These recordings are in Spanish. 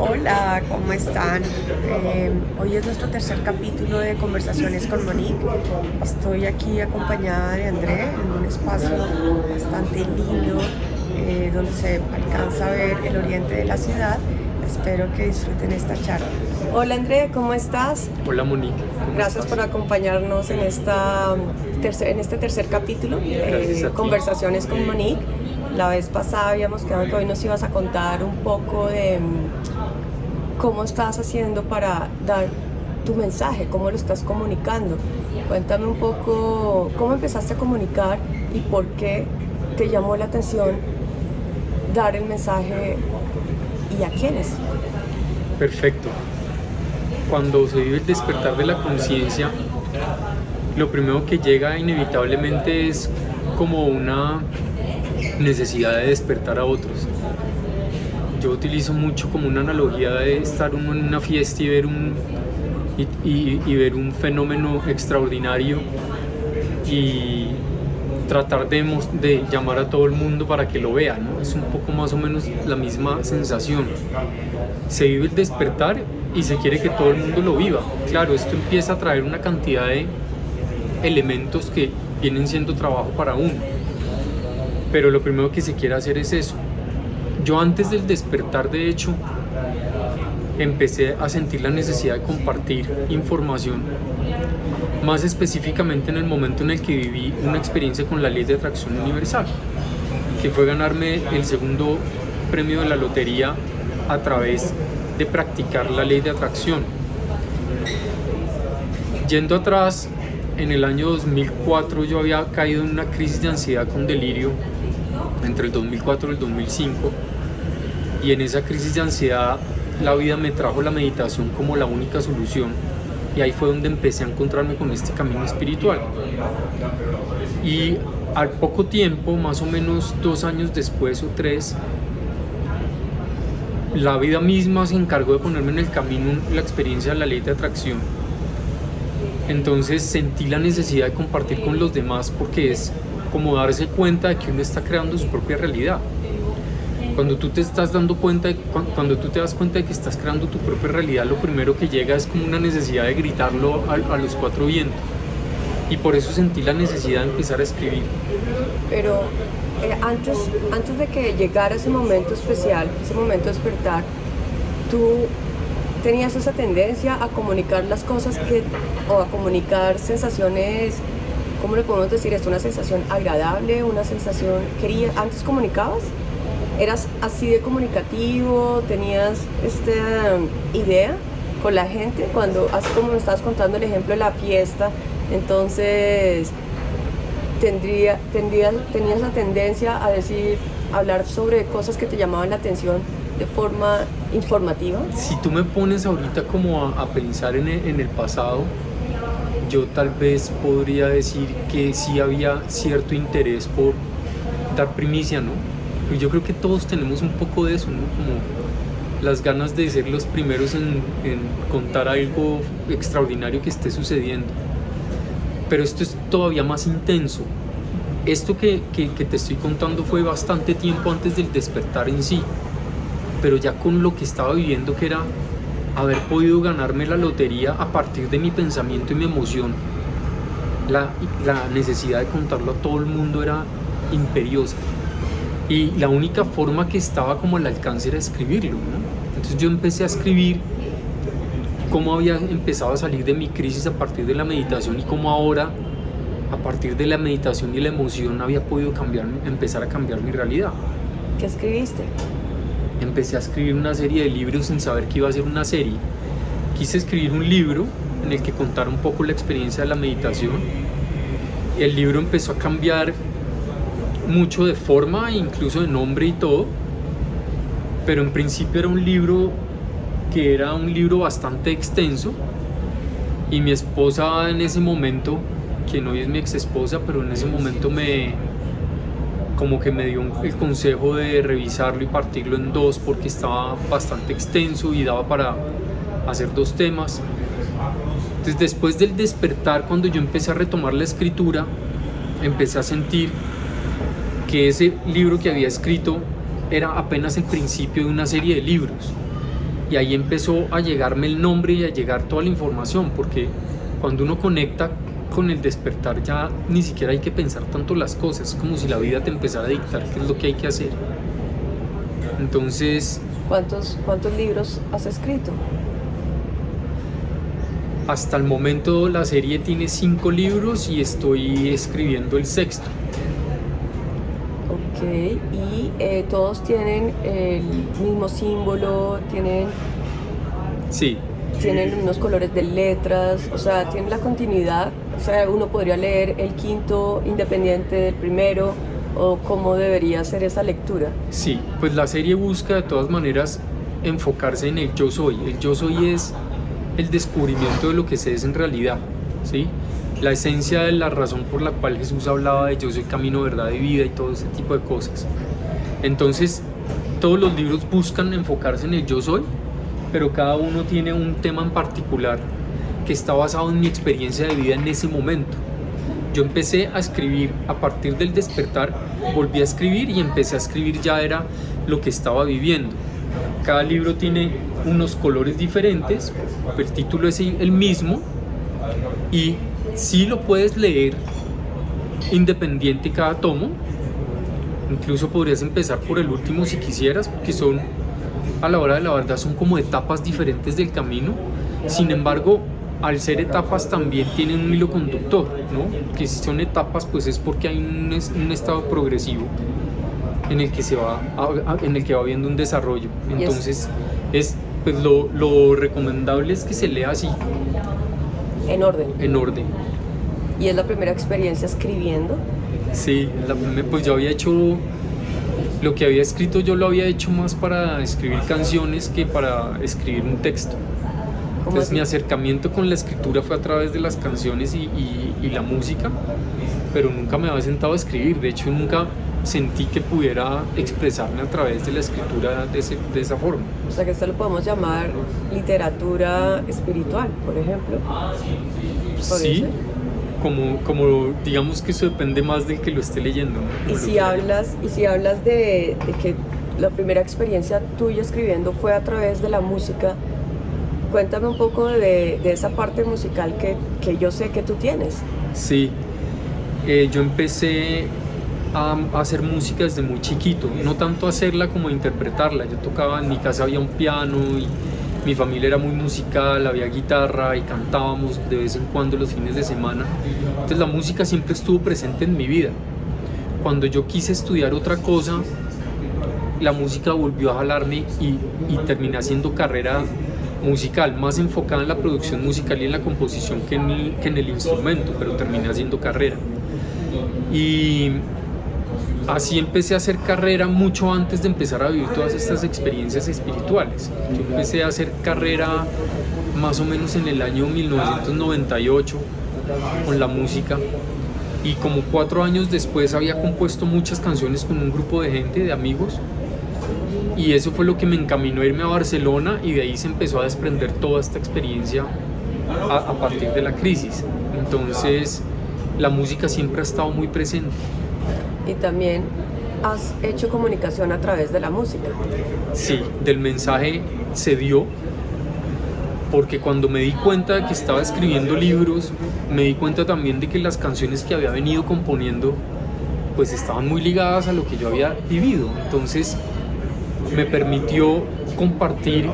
Hola, ¿cómo están? Eh, hoy es nuestro tercer capítulo de Conversaciones con Monique. Estoy aquí acompañada de André en un espacio bastante lindo eh, donde se alcanza a ver el oriente de la ciudad. Espero que disfruten esta charla. Hola André, ¿cómo estás? Hola Monique. Gracias por acompañarnos en, esta, en este tercer capítulo de Conversaciones con Monique. La vez pasada habíamos quedado que hoy nos ibas a contar un poco de cómo estás haciendo para dar tu mensaje, cómo lo estás comunicando. Cuéntame un poco cómo empezaste a comunicar y por qué te llamó la atención dar el mensaje y a quiénes. Perfecto. Cuando se vive el despertar de la conciencia, lo primero que llega inevitablemente es como una necesidad de despertar a otros yo utilizo mucho como una analogía de estar en una fiesta y ver un, y, ver un fenómeno extraordinario y tratar de, de, llamar a todo el mundo para que lo vea, ¿no? Es un poco más o menos la misma sensación. Se vive el despertar y se quiere que todo el mundo lo viva. Claro, esto empieza a traer una cantidad de elementos que vienen siendo trabajo para uno. Pero lo primero que se quiere hacer es eso, yo antes del despertar, de hecho, empecé a sentir la necesidad de compartir información, más específicamente en el momento en el que viví una experiencia con la ley de atracción universal, que fue ganarme el segundo premio de la lotería a través de practicar la ley de atracción. Yendo atrás, en el año 2004 yo había caído en una crisis de ansiedad con delirio entre el 2004 y el 2005 y en esa crisis de ansiedad la vida me trajo la meditación como la única solución y ahí fue donde empecé a encontrarme con este camino espiritual. Y al poco tiempo, más o menos dos años después o tres, la vida misma se encargó de ponerme en el camino la experiencia de la ley de atracción. Entonces sentí la necesidad de compartir con los demás porque es como darse cuenta de que uno está creando su propia realidad cuando tú te estás dando cuenta, cuando tú te das cuenta de que estás creando tu propia realidad, lo primero que llega es como una necesidad de gritarlo a, los cuatro vientos. Y por eso sentí la necesidad de empezar a escribir. Pero eh, antes, antes de que llegara ese momento especial, ese momento de despertar, tú tenías esa tendencia a comunicar las cosas que, o a comunicar sensaciones, ¿cómo le podemos decir esto? ¿Una sensación agradable? ¿Una sensación quería? ¿Antes comunicabas? eras así de comunicativo, tenías esta um, idea con la gente, cuando, así como me estabas contando el ejemplo de la fiesta, entonces tendría, tendría, tenías la tendencia a decir, hablar sobre cosas que te llamaban la atención de forma informativa. Si tú me pones ahorita como a, pensar en en el pasado, yo tal vez podría decir que sí había cierto interés por dar primicia, ¿no? Pues yo creo que todos tenemos un poco de eso, ¿no? Como las ganas de ser los primeros en, contar algo extraordinario que esté sucediendo. Pero esto es todavía más intenso. Esto que, que, te estoy contando fue bastante tiempo antes del despertar en sí, pero ya con lo que estaba viviendo que era haber podido ganarme la lotería a partir de mi pensamiento y mi emoción, la, la necesidad de contarlo a todo el mundo era imperiosa. Y la única forma que estaba como al alcance era escribirlo. Entonces yo empecé a escribir cómo había empezado a salir de mi crisis a partir de la meditación y cómo ahora, a partir de la meditación y la emoción, había podido cambiar, empezar a cambiar mi realidad. ¿Qué escribiste? Empecé a escribir una serie de libros sin saber que iba a ser una serie. Quise escribir un libro en el que contara un poco la experiencia de la meditación. El libro empezó a cambiar mucho de forma, incluso de nombre y todo, pero en principio era un libro que era un libro bastante extenso y mi esposa en ese momento, que no es mi ex esposa, pero en ese momento me como que me dio el consejo de revisarlo y partirlo en dos porque estaba bastante extenso y daba para hacer dos temas. Entonces después del despertar, cuando yo empecé a retomar la escritura, empecé a sentir que ese libro que había escrito era apenas el principio de una serie de libros Y ahí empezó a llegarme el nombre y a llegar toda la información, porque cuando uno conecta con el despertar ya ni siquiera hay que pensar tanto las cosas, como si la vida te empezara a dictar qué es lo que hay que hacer. Entonces... ¿Cuántos, cuántos libros has escrito? Hasta el momento la serie tiene cinco libros y estoy escribiendo el sexto. Ok, y eh, todos tienen el mismo símbolo, tienen... Sí. Tienen unos colores de letras, o sea, tienen la continuidad. O sea, uno podría leer el quinto independiente del primero, o cómo debería ser esa lectura. Sí, pues la serie busca de todas maneras enfocarse en el yo soy. El yo soy es el descubrimiento de lo que se es en realidad, ¿sí? La esencia de la razón por la cual Jesús hablaba de yo soy camino, verdad y vida y todo ese tipo de cosas. Entonces, todos los libros buscan enfocarse en el yo soy, pero cada uno tiene un tema en particular que está basado en mi experiencia de vida en ese momento. Yo empecé a escribir a partir del despertar, volví a escribir y empecé a escribir ya era lo que estaba viviendo. Cada libro tiene unos colores diferentes, el título es el mismo y si lo puedes leer independiente cada tomo. Incluso podrías empezar por el último si quisieras, porque son, a la hora de la verdad, son como etapas diferentes del camino. Sin embargo, al ser etapas también tienen un hilo conductor, ¿no? Que si son etapas, pues es porque hay un, un estado progresivo en el que se va, en el que va habiendo un desarrollo. Entonces, es, pues lo, lo recomendable es que se lea así. En orden. En orden. ¿Y es la primera experiencia escribiendo? Sí, la, pues yo había hecho lo que había escrito yo lo había hecho más para escribir canciones que para escribir un texto. Entonces mi acercamiento con la escritura fue a través de las canciones y, y, la música, pero nunca me había sentado a escribir. De hecho, nunca sentí que pudiera expresarme a través de la escritura de, de esa forma. O sea que esto lo podemos llamar literatura espiritual, por ejemplo. Sí, como, como digamos que eso depende más del que lo esté leyendo. Y, si hablas, y si hablas de, de que la primera experiencia tuya escribiendo fue a través de la música, cuéntame un poco de, de esa parte musical que, que, yo sé que tú tienes. Sí, eh, yo empecé a, a, hacer música desde muy chiquito, no tanto hacerla como interpretarla. Yo tocaba, en mi casa había un piano y mi familia era muy musical, había guitarra y cantábamos de vez en cuando los fines de semana. Entonces la música siempre estuvo presente en mi vida. Cuando yo quise estudiar otra cosa, la música volvió a jalarme y, y terminé haciendo carrera musical, más enfocada en la producción musical y en la composición que en el, que en el instrumento, pero terminé haciendo carrera. Y así empecé a hacer carrera mucho antes de empezar a vivir todas estas experiencias espirituales. Yo empecé a hacer carrera más o menos en el año 1998 con la música y como cuatro años después había compuesto muchas canciones con un grupo de gente, de amigos y eso fue lo que me encaminó a irme a Barcelona y de ahí se empezó a desprender toda esta experiencia a, a partir de la crisis. Entonces la música siempre ha estado muy presente y también has hecho comunicación a través de la música. Sí, del mensaje se dio porque cuando me di cuenta de que estaba escribiendo libros, me di cuenta también de que las canciones que había venido componiendo pues estaban muy ligadas a lo que yo había vivido. Entonces me permitió compartir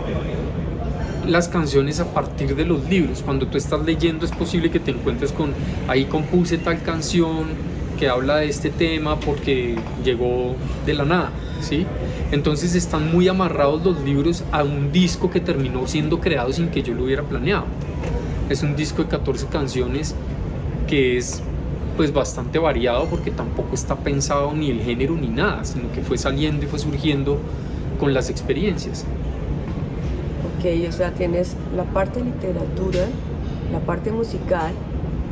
las canciones a partir de los libros. Cuando tú estás leyendo es posible que te encuentres con, ahí compuse tal canción, que habla de este tema porque llegó de la nada, ¿sí? Entonces están muy amarrados los libros a un disco que terminó siendo creado sin que yo lo hubiera planeado. Es un disco de 14 canciones que es pues bastante variado porque tampoco está pensado ni el género ni nada, sino que fue saliendo y fue surgiendo con las experiencias. Ok, o sea, tienes la parte literatura, la parte musical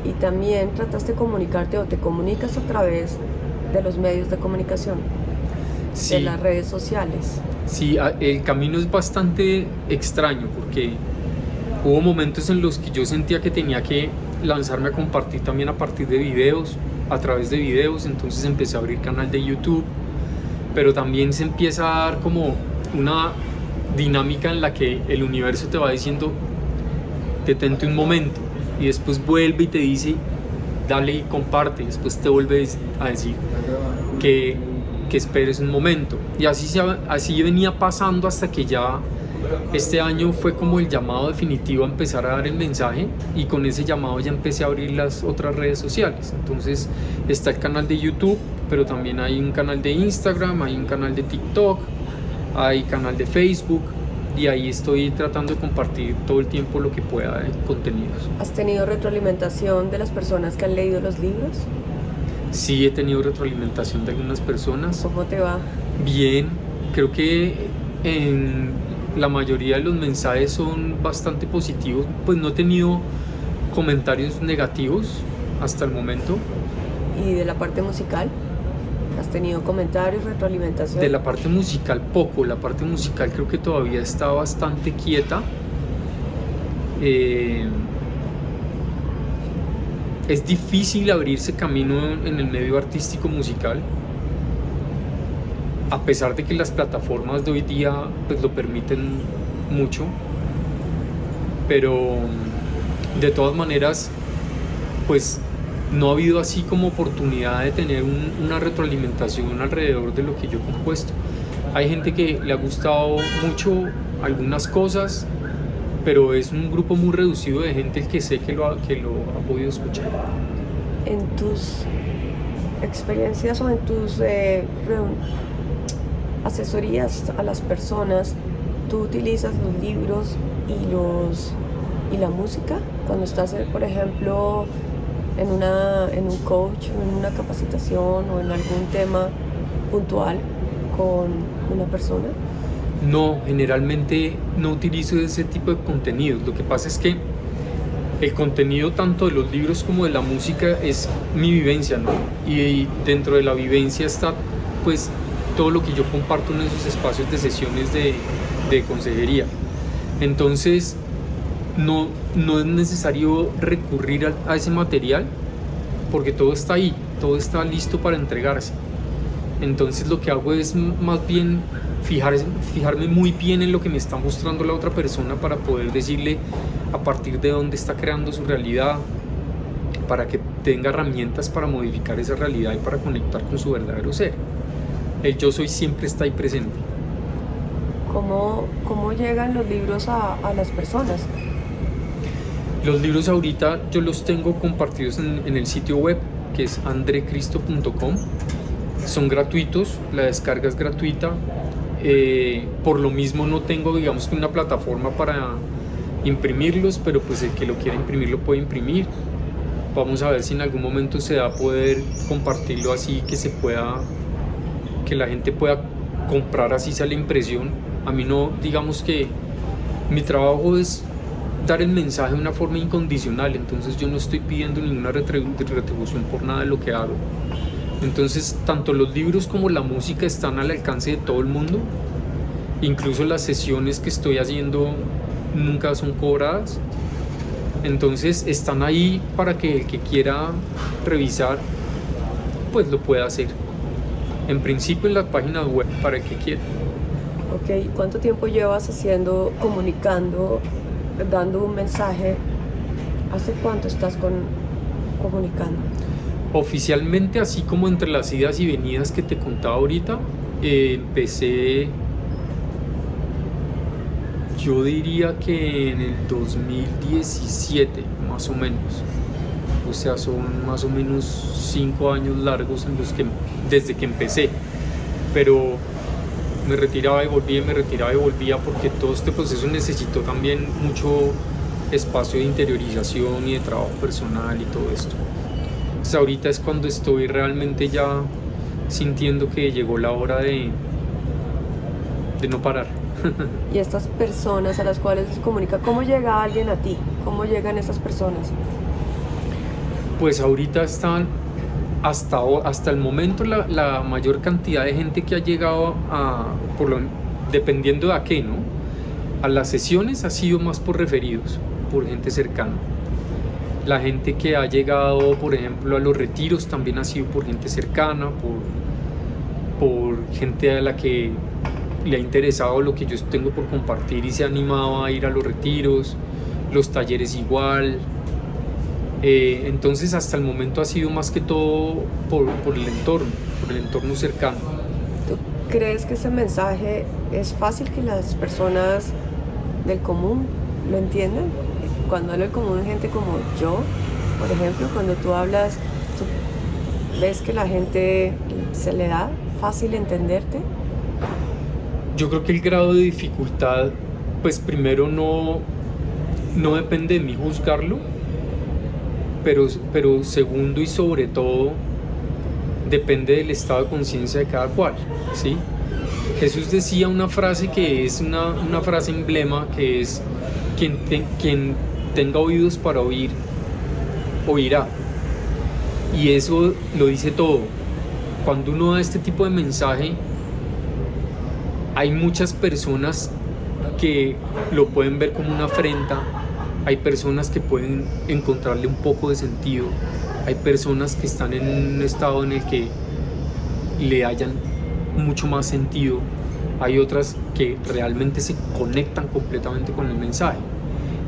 y también trataste de comunicarte o te comunicas a través de los medios de comunicación, de las redes sociales. Sí, el camino es bastante extraño porque hubo momentos en los que yo sentía que tenía que lanzarme a compartir también a partir de videos, a través de videos, entonces empecé a abrir canal de YouTube, pero también se empieza a dar como una dinámica en la que el universo te va diciendo, detente un momento, y después vuelve y te dice, dale y comparte, y después te vuelve a decir que, que esperes un momento. Y así, se, así venía pasando hasta que ya este año fue como el llamado definitivo a empezar a dar el mensaje y con ese llamado ya empecé a abrir las otras redes sociales. Entonces está el canal de YouTube, pero también hay un canal de Instagram, hay un canal de TikTok, hay canal de Facebook y ahí estoy tratando de compartir todo el tiempo lo que pueda de contenidos. ¿Has tenido retroalimentación de las personas que han leído los libros? Sí, he tenido retroalimentación de algunas personas. ¿Cómo te va? Bien, creo que en la mayoría de los mensajes son bastante positivos, pues no he tenido comentarios negativos hasta el momento. ¿Y de la parte musical? ¿Has tenido comentarios, retroalimentación? De la parte musical poco, la parte musical creo que todavía está bastante quieta. Eh, es difícil abrirse camino en el medio artístico musical a pesar de que las plataformas de hoy día pues lo permiten mucho, pero de todas maneras pues no ha habido así como oportunidad de tener una retroalimentación alrededor de lo que yo he compuesto. Hay gente que le ha gustado mucho algunas cosas, pero es un grupo muy reducido de gente el que sé que lo ha, que lo ha podido escuchar. En tus experiencias o en tus eh, asesorías a las personas, tú utilizas los libros y, los, y la música cuando estás, eh, por ejemplo, en, una, en un coach o en una capacitación o en algún tema puntual con una persona? No, generalmente no utilizo ese tipo de contenidos. Lo que pasa es que el contenido tanto de los libros como de la música es mi vivencia, ¿no? Y dentro de la vivencia está pues todo lo que yo comparto en esos espacios de sesiones de, consejería. Entonces, no, no es necesario recurrir a, ese material porque todo está ahí, todo está listo para entregarse. Entonces lo que hago es más bien fijar, fijarme muy bien en lo que me está mostrando la otra persona para poder decirle a partir de dónde está creando su realidad, para que tenga herramientas para modificar esa realidad y para conectar con su verdadero ser el yo soy siempre está ahí presente. ¿Cómo, cómo llegan los libros a, a, las personas? Los libros ahorita yo los tengo compartidos en, en el sitio web que es andrecristo.com. Son gratuitos, la descarga es gratuita. Eh, por lo mismo no tengo digamos que una plataforma para imprimirlos, pero pues el que lo quiera imprimir lo puede imprimir. Vamos a ver si en algún momento se da a poder compartirlo así que se pueda que la gente pueda comprar así sea la impresión. A mí no, digamos que mi trabajo es dar el mensaje de una forma incondicional, entonces yo no estoy pidiendo ninguna retribución por nada de lo que hago. Entonces, tanto los libros como la música están al alcance de todo el mundo. Incluso las sesiones que estoy haciendo nunca son cobradas. Entonces, están ahí para que el que quiera revisar, pues lo pueda hacer. En principio en las páginas web para el que quiera. Ok, ¿cuánto tiempo llevas haciendo, comunicando, dando un mensaje? ¿Hace cuánto estás con, comunicando? Oficialmente, así como entre las idas y venidas que te contaba ahorita, eh, empecé, yo diría que en el 2017, más o menos o sea, son más o menos cinco años largos en los que, desde que empecé. Pero me retiraba y volvía, me retiraba y volvía porque todo este proceso necesitó también mucho espacio de interiorización y de trabajo personal y todo esto. Entonces ahorita es cuando estoy realmente ya sintiendo que llegó la hora de, de no parar. y estas personas a las cuales se comunica, ¿cómo llega alguien a ti? ¿Cómo llegan esas personas? pues ahorita están hasta, hasta el momento la, mayor cantidad de gente que ha llegado a, dependiendo de a qué, ¿no? A las sesiones ha sido más por referidos, por gente cercana. La gente que ha llegado, por ejemplo, a los retiros también ha sido por gente cercana, por, por gente a la que le ha interesado lo que yo tengo por compartir y se ha animado a ir a los retiros, los talleres igual. Eh, entonces hasta el momento ha sido más que todo por, por el entorno, por el entorno cercano. ¿Tú crees que ese mensaje es fácil que las personas del común lo entiendan? Cuando hablo del común, gente como yo, por ejemplo, cuando tú hablas, ¿tú ves que la gente se le da fácil entenderte? Yo creo que el grado de dificultad, pues primero no, no depende de mí juzgarlo, pero, pero segundo y sobre todo depende del estado de conciencia de cada cual, ¿sí? Jesús decía una frase que es una, una frase emblema, que es, quien, quien tenga oídos para oír, oirá. Y eso lo dice todo. Cuando uno da este tipo de mensaje, hay muchas personas que lo pueden ver como una afrenta, hay personas que pueden encontrarle un poco de sentido, hay personas que están en un estado en el que le hayan mucho más sentido, hay otras que realmente se conectan completamente con el mensaje.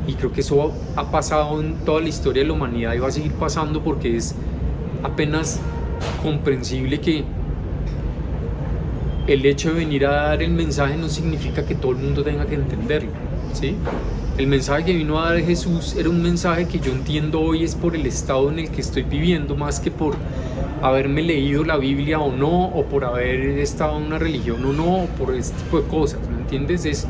Y creo que eso ha pasado en toda la historia de la humanidad y va a seguir pasando porque es apenas comprensible que el hecho de venir a dar el mensaje no significa que todo el mundo tenga que entenderlo, ¿sí? El mensaje que vino a dar Jesús era un mensaje que yo entiendo hoy es por el estado en el que estoy viviendo, más que por haberme leído la Biblia o no, o por haber estado en una religión o no, o por este tipo de cosas, ¿me entiendes? Es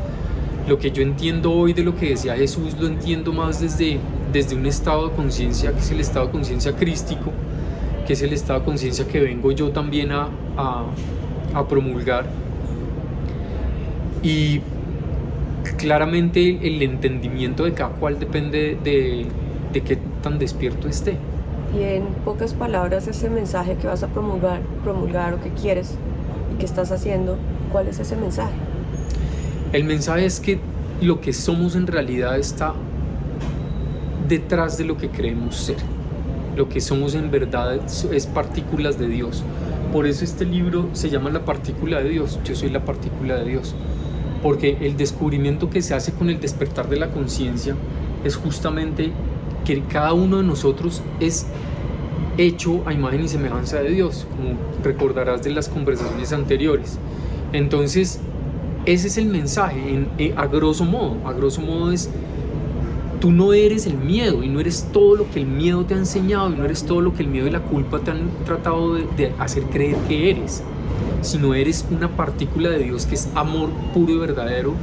lo que yo entiendo hoy de lo que decía Jesús, lo entiendo más desde, desde un estado de conciencia, que es el estado de conciencia crístico, que es el estado de conciencia que vengo yo también a, a, a promulgar. Y claramente el entendimiento de cada cual depende de, de qué tan despierto esté. Y en pocas palabras, ese mensaje que vas a promulgar, promulgar o que quieres y que estás haciendo, ¿cuál es ese mensaje? El mensaje es que lo que somos en realidad está detrás de lo que creemos ser. Lo que somos en verdad es partículas de Dios. Por eso este libro se llama La partícula de Dios. Yo soy la partícula de Dios porque el descubrimiento que se hace con el despertar de la conciencia es justamente que cada uno de nosotros es hecho a imagen y semejanza de Dios, como recordarás de las conversaciones anteriores. Entonces, ese es el mensaje, eh, a grosso modo. A grosso modo es, tú no eres el miedo y no eres todo lo que el miedo te ha enseñado y no eres todo lo que el miedo y la culpa te han tratado de hacer creer que eres sino eres una partícula de Dios que es amor puro y verdadero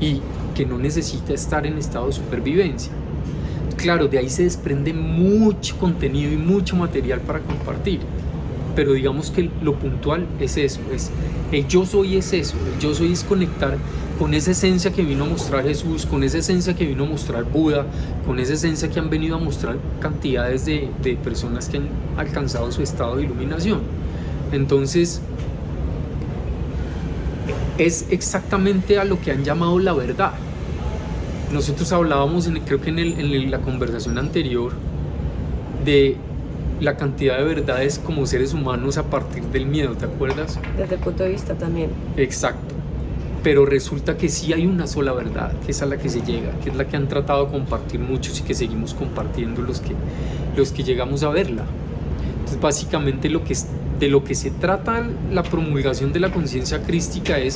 y que no necesita estar en estado de supervivencia. Claro, de ahí se desprende mucho contenido y mucho material para compartir, pero digamos que lo puntual es eso, es el yo soy es eso, el yo soy es conectar con esa esencia que vino a mostrar Jesús, con esa esencia que vino a mostrar Buda, con esa esencia que han venido a mostrar cantidades de, de personas que han alcanzado su estado de iluminación. Entonces, es exactamente a lo que han llamado la verdad. Nosotros hablábamos, en, creo que en, la conversación anterior, de la cantidad de verdades como seres humanos a partir del miedo, ¿te acuerdas? Desde el punto de vista también. Exacto. Pero resulta que sí hay una sola verdad, que es a la que se llega, que es la que han tratado de compartir muchos y que seguimos compartiendo los que, los que llegamos a verla. Entonces, básicamente lo que de lo que se trata la promulgación de la conciencia crística es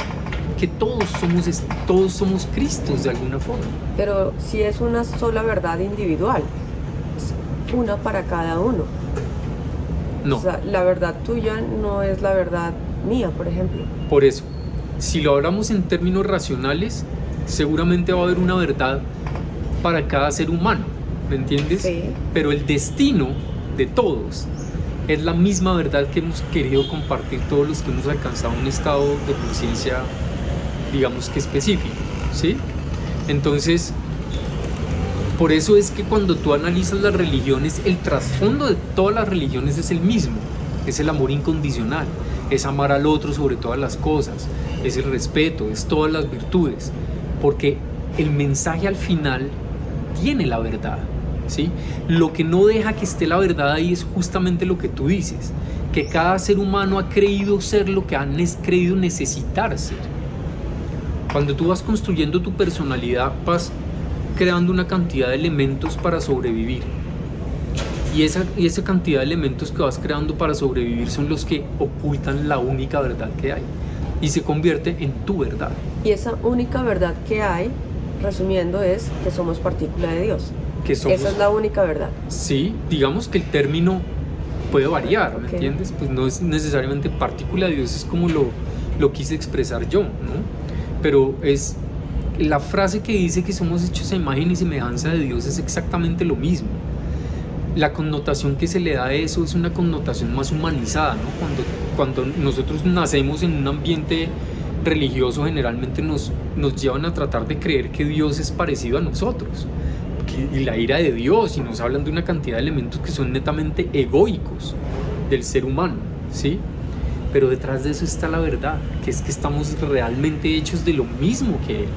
que todos somos, todos somos Cristos de alguna forma. Pero si es una sola verdad individual, es una para cada uno. No. O sea, la verdad tuya no es la verdad mía, por ejemplo. Por eso, si lo hablamos en términos racionales, seguramente va a haber una verdad para cada ser humano, ¿me entiendes? Sí. Pero el destino de todos es la misma verdad que hemos querido compartir todos los que hemos alcanzado un estado de conciencia, digamos que específico, ¿sí? Entonces, por eso es que cuando tú analizas las religiones, el trasfondo de todas las religiones es el mismo, es el amor incondicional, es amar al otro sobre todas las cosas, es el respeto, es todas las virtudes, porque el mensaje al final tiene la verdad. ¿Sí? Lo que no deja que esté la verdad ahí es justamente lo que tú dices, que cada ser humano ha creído ser lo que han creído necesitar ser. Cuando tú vas construyendo tu personalidad, vas creando una cantidad de elementos para sobrevivir. Y esa, y esa cantidad de elementos que vas creando para sobrevivir son los que ocultan la única verdad que hay. Y se convierte en tu verdad. Y esa única verdad que hay, resumiendo, es que somos partícula de Dios. Que somos, Esa es la única verdad. Sí, digamos que el término puede variar, ¿me entiendes? Pues no es necesariamente partícula de Dios, es como lo, lo quise expresar yo, ¿no? Pero es la frase que dice que somos hechos a imagen y semejanza de Dios es exactamente lo mismo la connotación que se le da a eso es una connotación más humanizada, ¿no? Cuando, cuando nosotros nacemos en un ambiente religioso generalmente nos, nos llevan a tratar de creer que Dios es parecido a nosotros y la ira de Dios y nos hablan de una cantidad de elementos que son netamente egoicos del ser humano, ¿sí? Pero detrás de eso está la verdad, que es que estamos realmente hechos de lo mismo que Él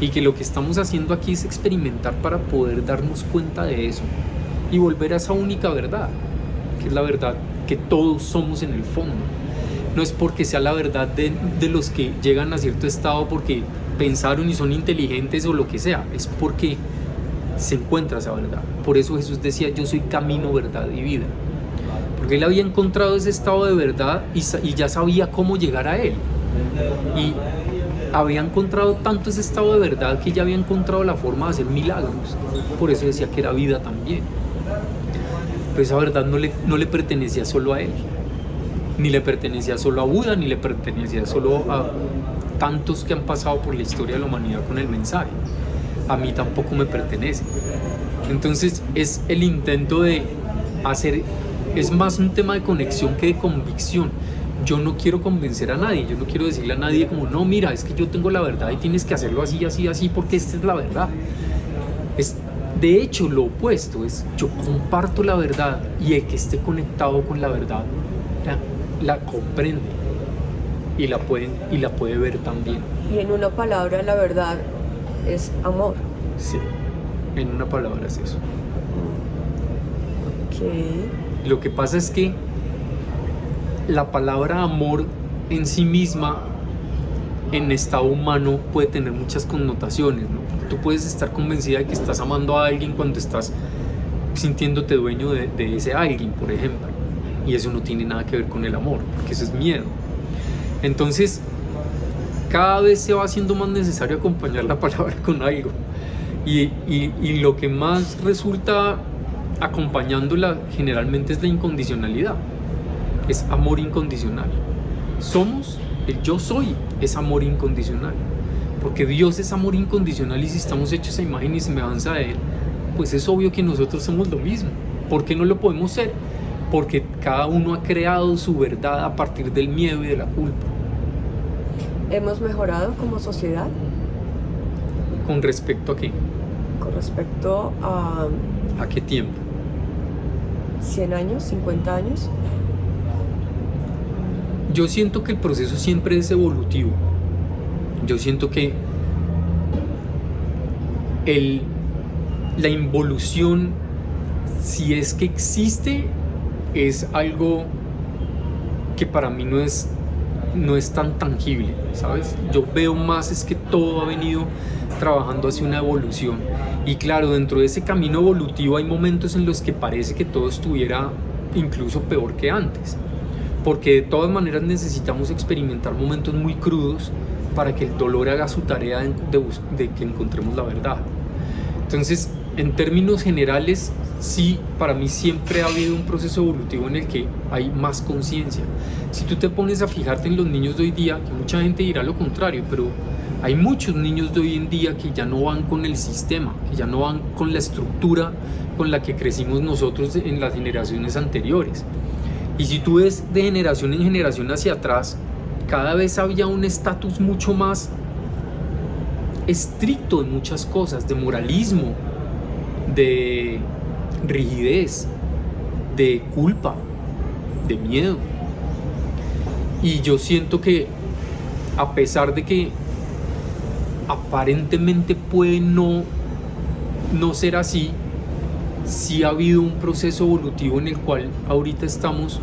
y que lo que estamos haciendo aquí es experimentar para poder darnos cuenta de eso y volver a esa única verdad, que es la verdad que todos somos en el fondo. No es porque sea la verdad de, de los que llegan a cierto estado porque pensaron y son inteligentes o lo que sea, es porque se encuentra esa verdad. Por eso Jesús decía, yo soy camino, verdad y vida. Porque él había encontrado ese estado de verdad y, ya sabía cómo llegar a él. Y había encontrado tanto ese estado de verdad que ya había encontrado la forma de hacer milagros. Por eso decía que era vida también. Pero esa verdad no le, no le pertenecía solo a él, ni le pertenecía solo a Buda, ni le pertenecía solo a tantos que han pasado por la historia de la humanidad con el mensaje. A mí tampoco me pertenece. Entonces es el intento de hacer, es más un tema de conexión que de convicción. Yo no quiero convencer a nadie, yo no quiero decirle a nadie como, no, mira, es que yo tengo la verdad y tienes que hacerlo así, así, así, porque esta es la verdad. Es de hecho, lo opuesto es yo comparto la verdad y el que esté conectado con la verdad la, comprende y la, pueden, y la puede ver también. Y en una palabra, la verdad es amor. Sí, en una palabra es eso. Ok. Lo que pasa es que la palabra amor en sí misma en estado humano puede tener muchas connotaciones, ¿no? Tú puedes estar convencida de que estás amando a alguien cuando estás sintiéndote dueño de, de, ese alguien, por ejemplo. Y eso no tiene nada que ver con el amor, porque eso es miedo. Entonces, cada vez se va haciendo más necesario acompañar la palabra con algo. Y, lo que más resulta acompañándola generalmente es la incondicionalidad. Es amor incondicional. Somos el yo soy es amor incondicional. Porque Dios es amor incondicional y si estamos hechos a imagen y semejanza de Él, pues es obvio que nosotros somos lo mismo. ¿Por qué no lo podemos ser? Porque cada uno ha creado su verdad a partir del miedo y de la culpa. ¿Hemos mejorado como sociedad? ¿Con respecto a qué? Con respecto a... ¿A qué tiempo? ¿100 años? ¿50 años? Yo siento que el proceso siempre es evolutivo. Yo siento que el, la involución, si es que existe, es algo que para mí no es, no es tan tangible, ¿sabes? Yo veo más es que todo ha venido trabajando hacia una evolución. Y claro, dentro de ese camino evolutivo hay momentos en los que parece que todo estuviera incluso peor que antes porque de todas maneras necesitamos experimentar momentos muy crudos para que el dolor haga su tarea de, que encontremos la verdad. Entonces, en términos generales, sí, para mí siempre ha habido un proceso evolutivo en el que hay más conciencia. Si tú te pones a fijarte en los niños de hoy día, que mucha gente dirá lo contrario, pero hay muchos niños de hoy en día que ya no van con el sistema, que ya no van con la estructura con la que crecimos nosotros en las generaciones anteriores. Y si tú ves de generación en generación hacia atrás, cada vez había un estatus mucho más estricto en muchas cosas, de moralismo, de rigidez, de culpa, de miedo. Y yo siento que a pesar de que aparentemente puede no, no ser así, sí ha habido un proceso evolutivo en el cual ahorita estamos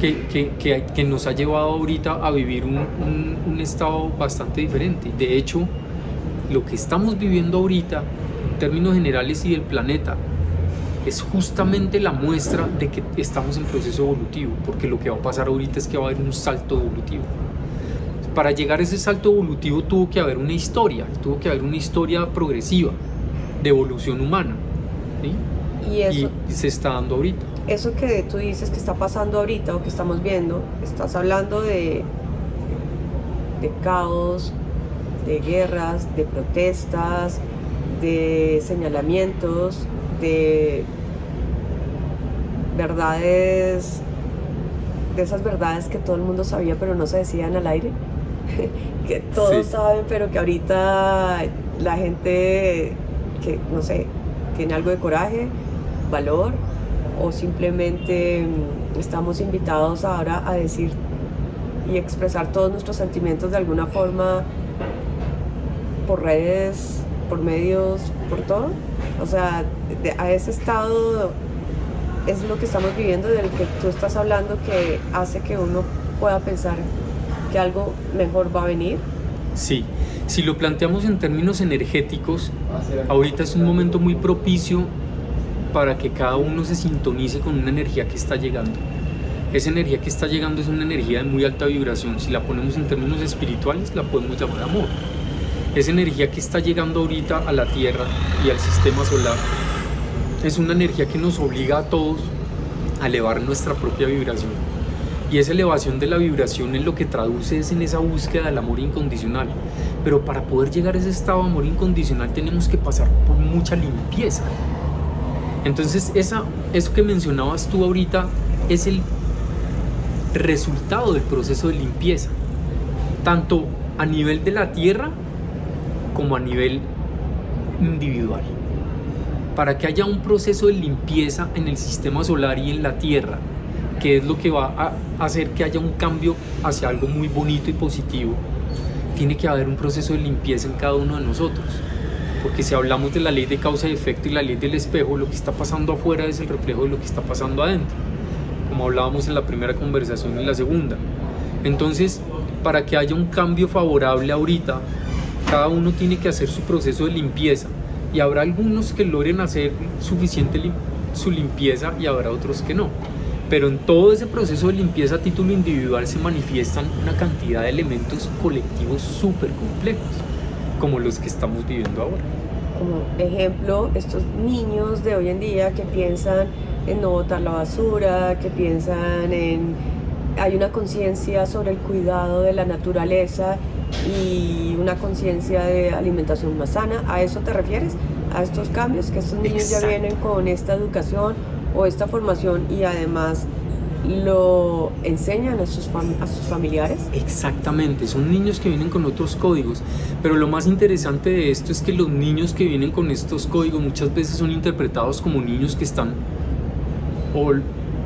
que, que, que, nos ha llevado ahorita a vivir un, un, estado bastante diferente. De hecho, lo que estamos viviendo ahorita, términos generales y del planeta, es justamente la muestra de que estamos en proceso evolutivo, porque lo que va a pasar ahorita es que va a haber un salto evolutivo. Para llegar a ese salto evolutivo tuvo que haber una historia, tuvo que haber una historia progresiva de evolución humana. Y, eso, y se está dando ahorita. Eso que tú dices que está pasando ahorita o que estamos viendo, estás hablando de, de caos, de guerras, de protestas, de señalamientos, de verdades, de esas verdades que todo el mundo sabía pero no se decían al aire, que todos saben pero que ahorita la gente que, no sé, tiene algo de coraje, valor o simplemente mm, estamos invitados ahora a decir y expresar todos nuestros sentimientos de alguna forma por redes, por medios, por todo. O sea, a ese estado es lo que estamos viviendo, del que tú estás hablando, que hace que uno pueda pensar que algo mejor va a venir. Sí, si lo planteamos en términos energéticos, ahorita es un momento muy propicio para que cada uno se sintonice con una energía que está llegando. Esa energía que está llegando es una energía de muy alta vibración. Si la ponemos en términos espirituales, la podemos llamar amor. Esa energía que está llegando ahorita a la Tierra y al sistema solar es una energía que nos obliga a todos a elevar nuestra propia vibración. Y esa elevación de la vibración es lo que traduce es en esa búsqueda del amor incondicional. Pero para poder llegar a ese estado de amor incondicional tenemos que pasar por mucha limpieza. Entonces esa, eso que mencionabas tú ahorita es el resultado del proceso de limpieza. Tanto a nivel de la Tierra como a nivel individual para que haya un proceso de limpieza en el sistema solar y en la Tierra, que es lo que va a hacer que haya un cambio hacia algo muy bonito y positivo, tiene que haber un proceso de limpieza en cada uno de nosotros. Porque si hablamos de la ley de causa y efecto y la ley del espejo, lo que está pasando afuera es el reflejo de lo que está pasando adentro, como hablábamos en la primera conversación y en la segunda. Entonces, para que haya un cambio favorable ahorita, cada uno tiene que hacer su proceso de limpieza y habrá algunos que logren hacer suficiente su limpieza y habrá otros que no. Pero en todo ese proceso de limpieza a título individual se manifiestan una cantidad de elementos colectivos súper complejos, como los que estamos viviendo ahora. Como ejemplo, estos niños de hoy en día que piensan en no botar la basura, que piensan en... Hay una conciencia sobre el cuidado de la naturaleza y una conciencia de alimentación más sana. ¿A eso te refieres? ¿A estos cambios? Que estos niños ya vienen con esta educación o esta formación y además lo enseñan a sus, a sus familiares? Exactamente, son niños que vienen con otros códigos, pero lo más interesante de esto es que los niños que vienen con estos códigos muchas veces son interpretados como niños que están o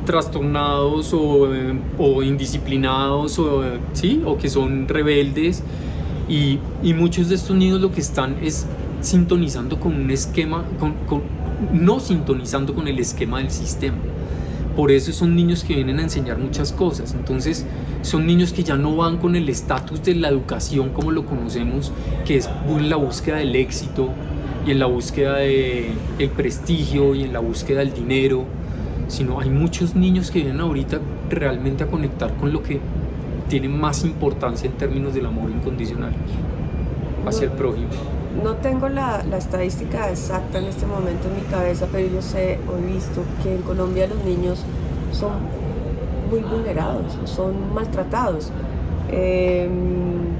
trastornados o, o indisciplinados o, ¿sí? o que son rebeldes y, y, muchos de estos niños lo que están es sintonizando con un esquema, con, no sintonizando con el esquema del sistema. Por eso son niños que vienen a enseñar muchas cosas. Entonces son niños que ya no van con el estatus de la educación como lo conocemos, que es en la búsqueda del éxito y en la búsqueda del el prestigio y en la búsqueda del dinero sino hay muchos niños que vienen ahorita realmente a conectar con lo que tiene más importancia en términos del amor incondicional hacia el prójimo. No tengo la, la, estadística exacta en este momento en mi cabeza, pero yo sé o he visto que en Colombia los niños son muy vulnerados, son maltratados. Em,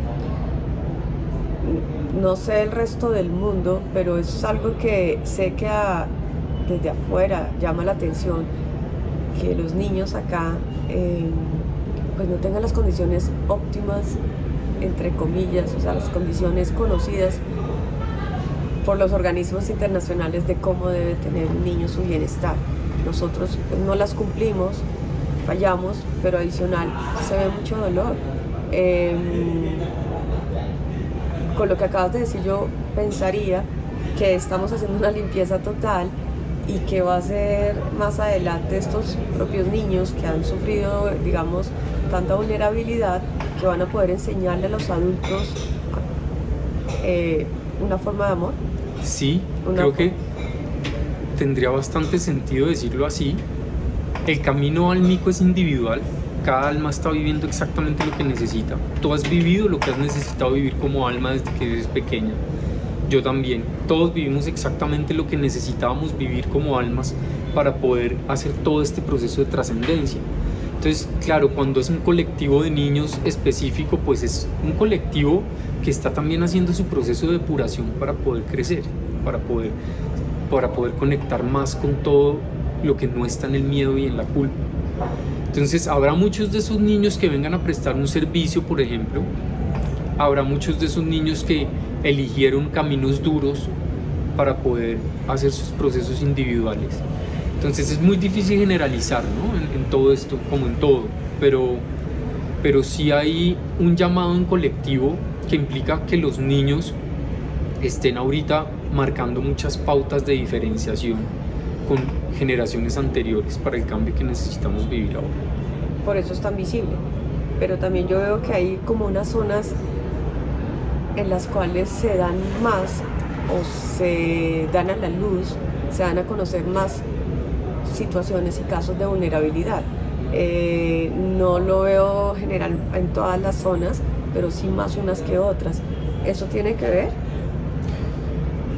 no sé el resto del mundo, pero es algo que sé que desde afuera llama la atención que los niños acá em, pues no tengan las condiciones óptimas, entre comillas, o sea, las condiciones conocidas por los organismos internacionales de cómo debe tener un niño su bienestar. Nosotros pues, no las cumplimos, fallamos, pero adicional se ve mucho dolor. Em, con lo que acabas de decir, yo pensaría que estamos haciendo una limpieza total y qué va a ser más adelante estos propios niños que han sufrido, digamos, tanta vulnerabilidad, que van a poder enseñarle a los adultos eh, una forma de amor. Sí, creo que tendría bastante sentido decirlo así. El camino al mico es individual, cada alma está viviendo exactamente lo que necesita. Tú has vivido lo que has necesitado vivir como alma desde que eres pequeña. Yo también. Todos vivimos exactamente lo que necesitábamos vivir como almas para poder hacer todo este proceso de trascendencia. Entonces, claro, cuando es un colectivo de niños específico, pues es un colectivo que está también haciendo su proceso de depuración para poder crecer, para poder, para poder conectar más con todo lo que no está en el miedo y en la culpa. Entonces, habrá muchos de esos niños que vengan a prestar un servicio, por ejemplo. Habrá muchos de esos niños que eligieron caminos duros para poder hacer sus procesos individuales. Entonces es muy difícil generalizar ¿no? en, todo esto, como en todo, pero, pero sí hay un llamado en colectivo que implica que los niños estén ahorita marcando muchas pautas de diferenciación con generaciones anteriores para el cambio que necesitamos vivir ahora. Por eso es tan visible, pero también yo veo que hay como unas zonas en las cuales se dan más o se dan a la luz, se dan a conocer más situaciones y casos de vulnerabilidad. Eh, no lo veo general en todas las zonas, pero sí más unas que otras. ¿Eso tiene que ver?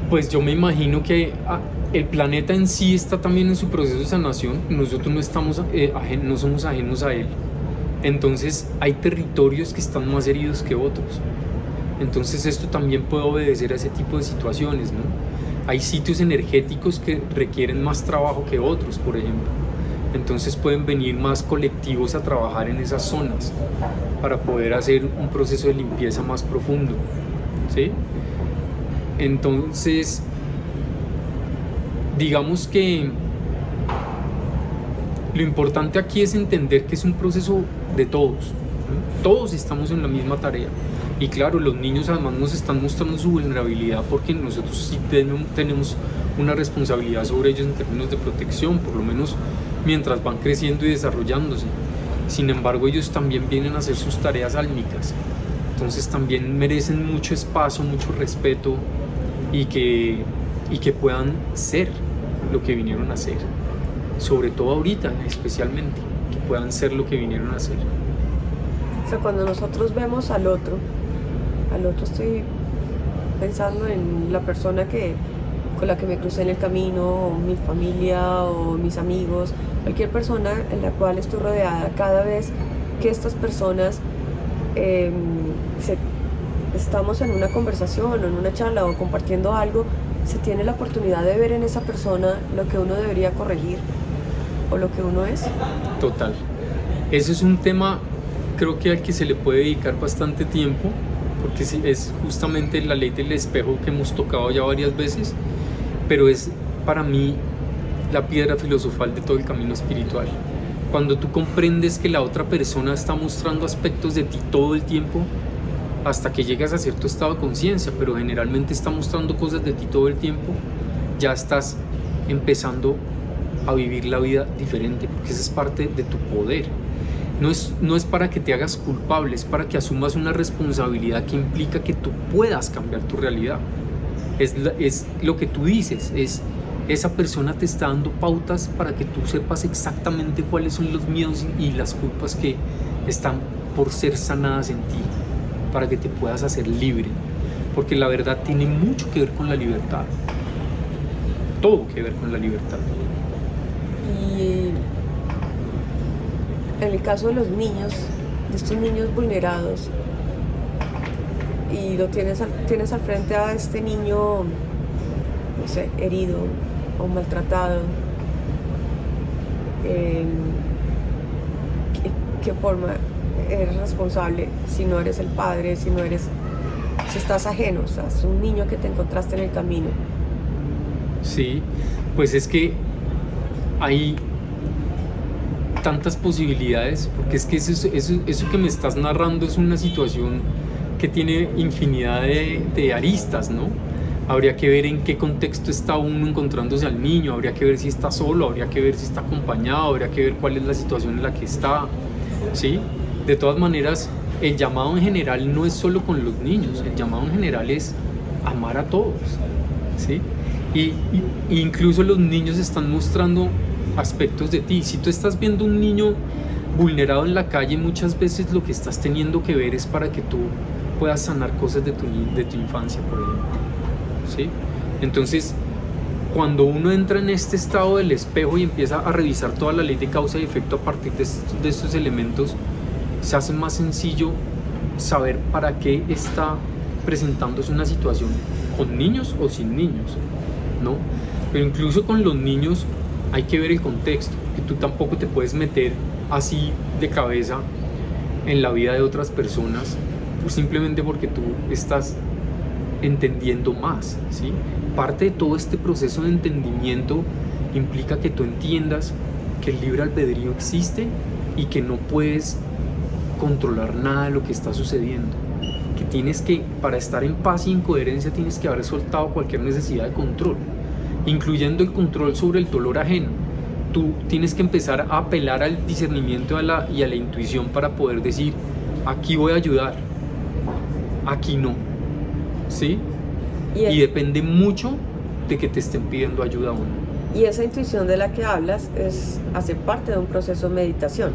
Pues yo me imagino que ah, el planeta en sí está también en su proceso de sanación. Nosotros no, estamos, eh, no somos ajenos a él. Entonces hay territorios que están más heridos que otros. Entonces esto también puede obedecer a ese tipo de situaciones, ¿no? Hay sitios energéticos que requieren más trabajo que otros, por ejemplo. Entonces pueden venir más colectivos a trabajar en esas zonas para poder hacer un proceso de limpieza más profundo. ¿sí? Entonces, digamos que lo importante aquí es entender que es un proceso de todos. Todos estamos en la misma tarea. Y claro, los niños además nos están mostrando su vulnerabilidad porque nosotros sí tenemos una responsabilidad sobre ellos en términos de protección, por lo menos mientras van creciendo y desarrollándose. Sin embargo, ellos también vienen a hacer sus tareas álmicas. Entonces también merecen mucho espacio, mucho respeto y que, y que puedan ser lo que vinieron a ser. Sobre todo ahorita, especialmente, que puedan ser lo que vinieron a ser. O sea, cuando nosotros vemos al otro, al otro estoy pensando en la persona que, con la que me crucé en el camino, o mi familia o mis amigos, cualquier persona en la cual estoy rodeada. Cada vez que estas personas em, estamos en una conversación o en una charla o compartiendo algo, se tiene la oportunidad de ver en esa persona lo que uno debería corregir o lo que uno es. Total. Ese es un tema creo que al que se le puede dedicar bastante tiempo porque es justamente la ley del espejo que hemos tocado ya varias veces, pero es para mí la piedra filosofal de todo el camino espiritual. Cuando tú comprendes que la otra persona está mostrando aspectos de ti todo el tiempo, hasta que llegas a cierto estado de conciencia, pero generalmente está mostrando cosas de ti todo el tiempo, ya estás empezando a vivir la vida diferente, porque esa es parte de tu poder no es, no es para que te hagas culpable, es para que asumas una responsabilidad que implica que tú puedas cambiar tu realidad. Es, es lo que tú dices, es esa persona te está dando pautas para que tú sepas exactamente cuáles son los miedos y las culpas que están por ser sanadas en ti, para que te puedas hacer libre. Porque la verdad tiene mucho que ver con la libertad. Todo que ver con la libertad. Y en el caso de los niños, de estos niños vulnerados, y lo tienes al, tienes al frente a este niño, no sé, herido o maltratado, ¿qué, ¿qué, forma eres responsable si no eres el padre, si no eres, si estás ajeno, o sea, es un niño que te encontraste en el camino? Sí, pues es que hay tantas posibilidades, porque es que eso, eso, eso, que me estás narrando es una situación que tiene infinidad de, aristas, ¿no? habría que ver en qué contexto está uno encontrándose al niño, habría que ver si está solo, habría que ver si está acompañado, habría que ver cuál es la situación en la que está, ¿sí? De todas maneras, el llamado en general no es solo con los niños, el llamado en general es amar a todos, ¿sí? Y, incluso los niños están mostrando aspectos de ti. Si tú estás viendo un niño vulnerado en la calle, muchas veces lo que estás teniendo que ver es para que tú puedas sanar cosas de tu, de tu infancia, por ejemplo. ¿Sí? Entonces, cuando uno entra en este estado del espejo y empieza a revisar toda la ley de causa y efecto a partir de estos, de estos elementos, se hace más sencillo saber para qué está presentándose una situación con niños o sin niños, ¿no? Pero incluso con los niños hay que ver el contexto, que tú tampoco te puedes meter así de cabeza en la vida de otras personas pues simplemente porque tú estás entendiendo más, ¿sí? Parte de todo este proceso de entendimiento implica que tú entiendas que el libre albedrío existe y que no puedes controlar nada de lo que está sucediendo. Que tienes que, para estar en paz y en coherencia, tienes que haber soltado cualquier necesidad de control, incluyendo el control sobre el dolor ajeno. Tú tienes que empezar a apelar al discernimiento y a la intuición para poder decir, aquí voy a ayudar, aquí no. ¿Sí? Y, depende mucho de que te estén pidiendo ayuda a uno. Y esa intuición de la que hablas es, hace parte de un proceso de meditación.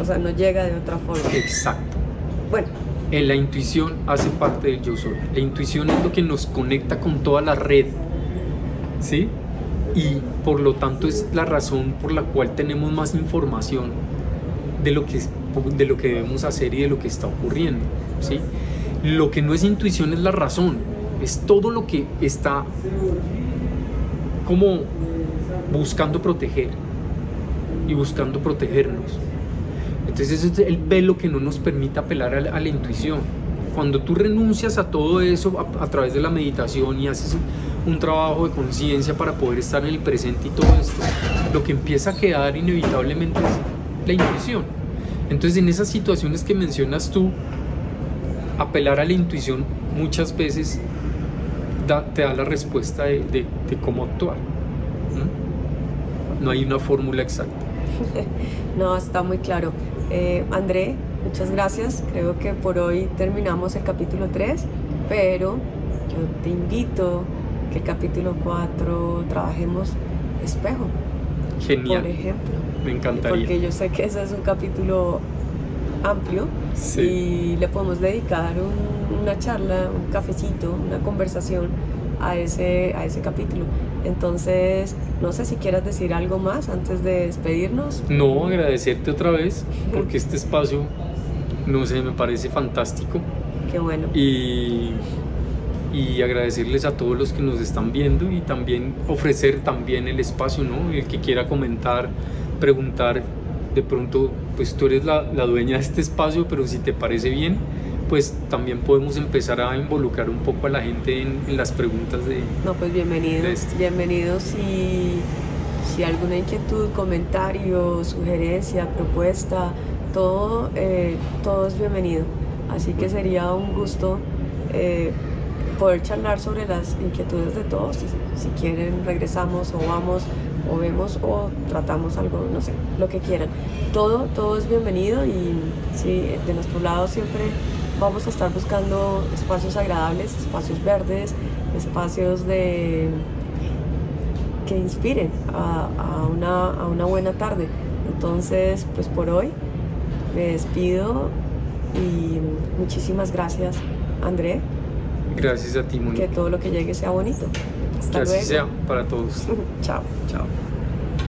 O sea, no llega de otra forma. Exacto. Bueno. En la intuición hace parte del yo soy. La intuición es lo que nos conecta con toda la red. ¿Sí? Y por lo tanto es la razón por la cual tenemos más información de lo que, de lo que debemos hacer y de lo que está ocurriendo. ¿Sí? Lo que no es intuición es la razón. Es todo lo que está como buscando proteger y buscando protegernos. Entonces ese es el velo que no nos permite apelar a la, intuición. Cuando tú renuncias a todo eso a, través de la meditación y haces un trabajo de conciencia para poder estar en el presente y todo esto, lo que empieza a quedar inevitablemente es la intuición. Entonces en esas situaciones que mencionas tú, apelar a la intuición muchas veces te da la respuesta de, cómo actuar. No hay una fórmula exacta. no, está muy claro. Eh, André, muchas gracias. Creo que por hoy terminamos el capítulo 3, pero yo te invito que el capítulo 4 trabajemos espejo. Genial. Por ejemplo. Me encantaría. Porque yo sé que ese es un capítulo amplio y le podemos dedicar una charla, un cafecito, una conversación a ese, a ese capítulo. Entonces, no sé si quieras decir algo más antes de despedirnos. No, agradecerte otra vez porque este espacio, no sé, me parece fantástico. Qué bueno. Y, y agradecerles a todos los que nos están viendo y también ofrecer también el espacio, ¿no? El que quiera comentar, preguntar, de pronto pues tú eres la, dueña de este espacio, pero si te parece bien, pues también podemos empezar a involucrar un poco a la gente en, las preguntas de... No, pues bienvenidos, bienvenidos y si alguna inquietud, comentario, sugerencia, propuesta, todo, eh, todo es bienvenido. Así que sería un gusto eh, poder charlar sobre las inquietudes de todos. Si, quieren, regresamos o vamos o vemos o tratamos algo, no sé, lo que quieran. Todo, todo es bienvenido y sí, de nuestro lado siempre vamos a estar buscando espacios agradables, espacios verdes, espacios de que inspiren a, una, a una buena tarde. Entonces, pues por hoy me despido y muchísimas gracias, André. Gracias a ti, Mónica. Que todo lo que llegue sea bonito. Hasta que así sea para todos. Chao. Chao.